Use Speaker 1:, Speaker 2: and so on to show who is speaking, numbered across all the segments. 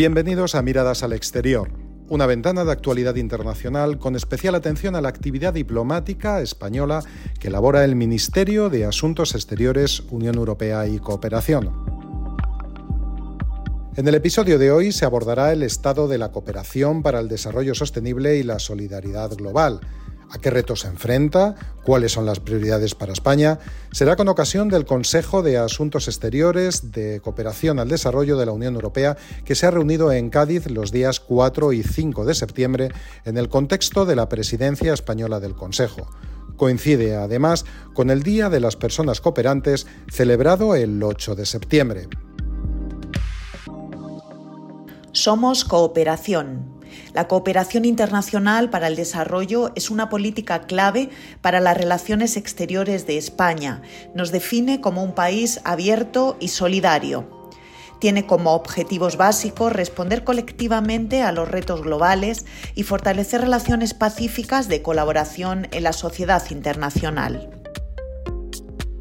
Speaker 1: Bienvenidos a Miradas al Exterior, una ventana de actualidad internacional con especial atención a la actividad diplomática española que elabora el Ministerio de Asuntos Exteriores, Unión Europea y Cooperación. En el episodio de hoy se abordará el estado de la cooperación para el desarrollo sostenible y la solidaridad global, a qué retos se enfrenta, cuáles son las prioridades para España, será con ocasión del Consejo de Asuntos Exteriores de Cooperación al Desarrollo de la Unión Europea que se ha reunido en Cádiz los días 4 y 5 de septiembre en el contexto de la presidencia española del Consejo. Coincide además con el Día de las Personas Cooperantes celebrado el 8 de septiembre.
Speaker 2: Somos cooperación la cooperación internacional para el desarrollo es una política clave para las relaciones exteriores de España. Nos define como un país abierto y solidario. Tiene como objetivos básicos responder colectivamente a los retos globales y fortalecer relaciones pacíficas de colaboración en la sociedad internacional.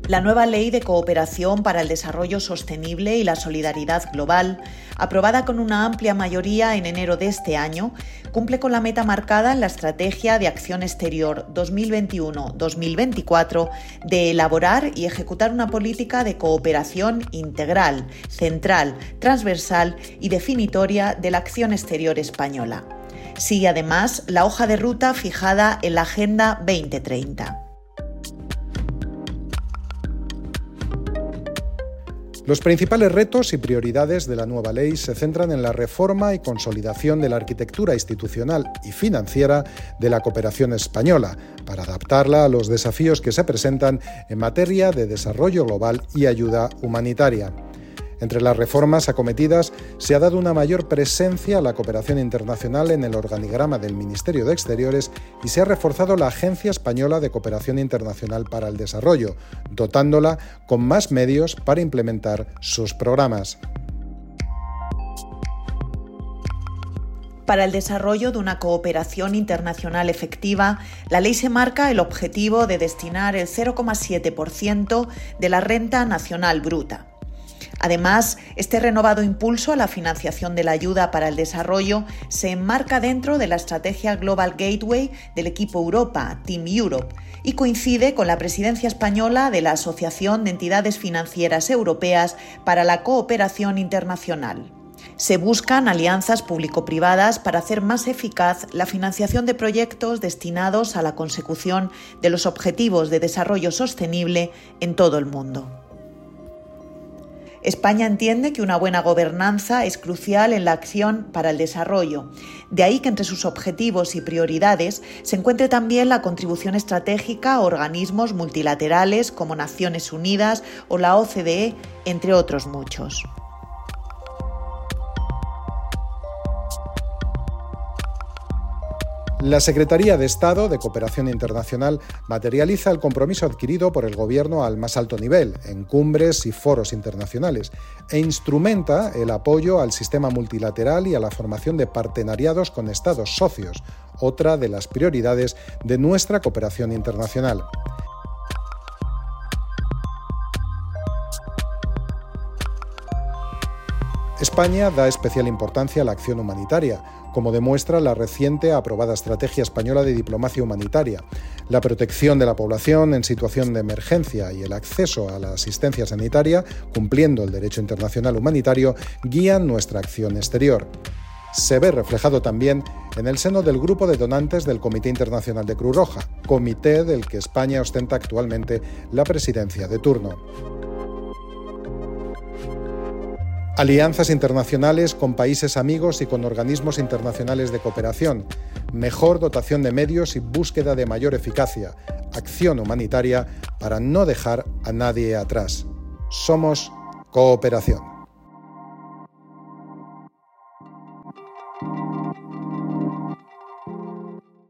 Speaker 2: La nueva Ley de Cooperación para el Desarrollo Sostenible y la Solidaridad Global, aprobada con una amplia mayoría en enero de este año, cumple con la meta marcada en la Estrategia de Acción Exterior 2021-2024 de elaborar y ejecutar una política de cooperación integral, central, transversal y definitoria de la acción exterior española. Sigue además la hoja de ruta fijada en la Agenda 2030.
Speaker 1: Los principales retos y prioridades de la nueva ley se centran en la reforma y consolidación de la arquitectura institucional y financiera de la cooperación española, para adaptarla a los desafíos que se presentan en materia de desarrollo global y ayuda humanitaria. Entre las reformas acometidas se ha dado una mayor presencia a la cooperación internacional en el organigrama del Ministerio de Exteriores y se ha reforzado la Agencia Española de Cooperación Internacional para el Desarrollo, dotándola con más medios para implementar sus programas.
Speaker 2: Para el desarrollo de una cooperación internacional efectiva, la ley se marca el objetivo de destinar el 0,7% de la renta nacional bruta. Además, este renovado impulso a la financiación de la ayuda para el desarrollo se enmarca dentro de la estrategia Global Gateway del equipo Europa, Team Europe, y coincide con la presidencia española de la Asociación de Entidades Financieras Europeas para la Cooperación Internacional. Se buscan alianzas público-privadas para hacer más eficaz la financiación de proyectos destinados a la consecución de los objetivos de desarrollo sostenible en todo el mundo. España entiende que una buena gobernanza es crucial en la acción para el desarrollo. De ahí que entre sus objetivos y prioridades se encuentre también la contribución estratégica a organismos multilaterales como Naciones Unidas o la OCDE, entre otros muchos.
Speaker 1: La Secretaría de Estado de Cooperación Internacional materializa el compromiso adquirido por el Gobierno al más alto nivel, en cumbres y foros internacionales, e instrumenta el apoyo al sistema multilateral y a la formación de partenariados con Estados socios, otra de las prioridades de nuestra cooperación internacional. España da especial importancia a la acción humanitaria, como demuestra la reciente aprobada Estrategia Española de Diplomacia Humanitaria. La protección de la población en situación de emergencia y el acceso a la asistencia sanitaria, cumpliendo el derecho internacional humanitario, guían nuestra acción exterior. Se ve reflejado también en el seno del grupo de donantes del Comité Internacional de Cruz Roja, comité del que España ostenta actualmente la presidencia de turno. Alianzas internacionales con países amigos y con organismos internacionales de cooperación. Mejor dotación de medios y búsqueda de mayor eficacia. Acción humanitaria para no dejar a nadie atrás. Somos cooperación.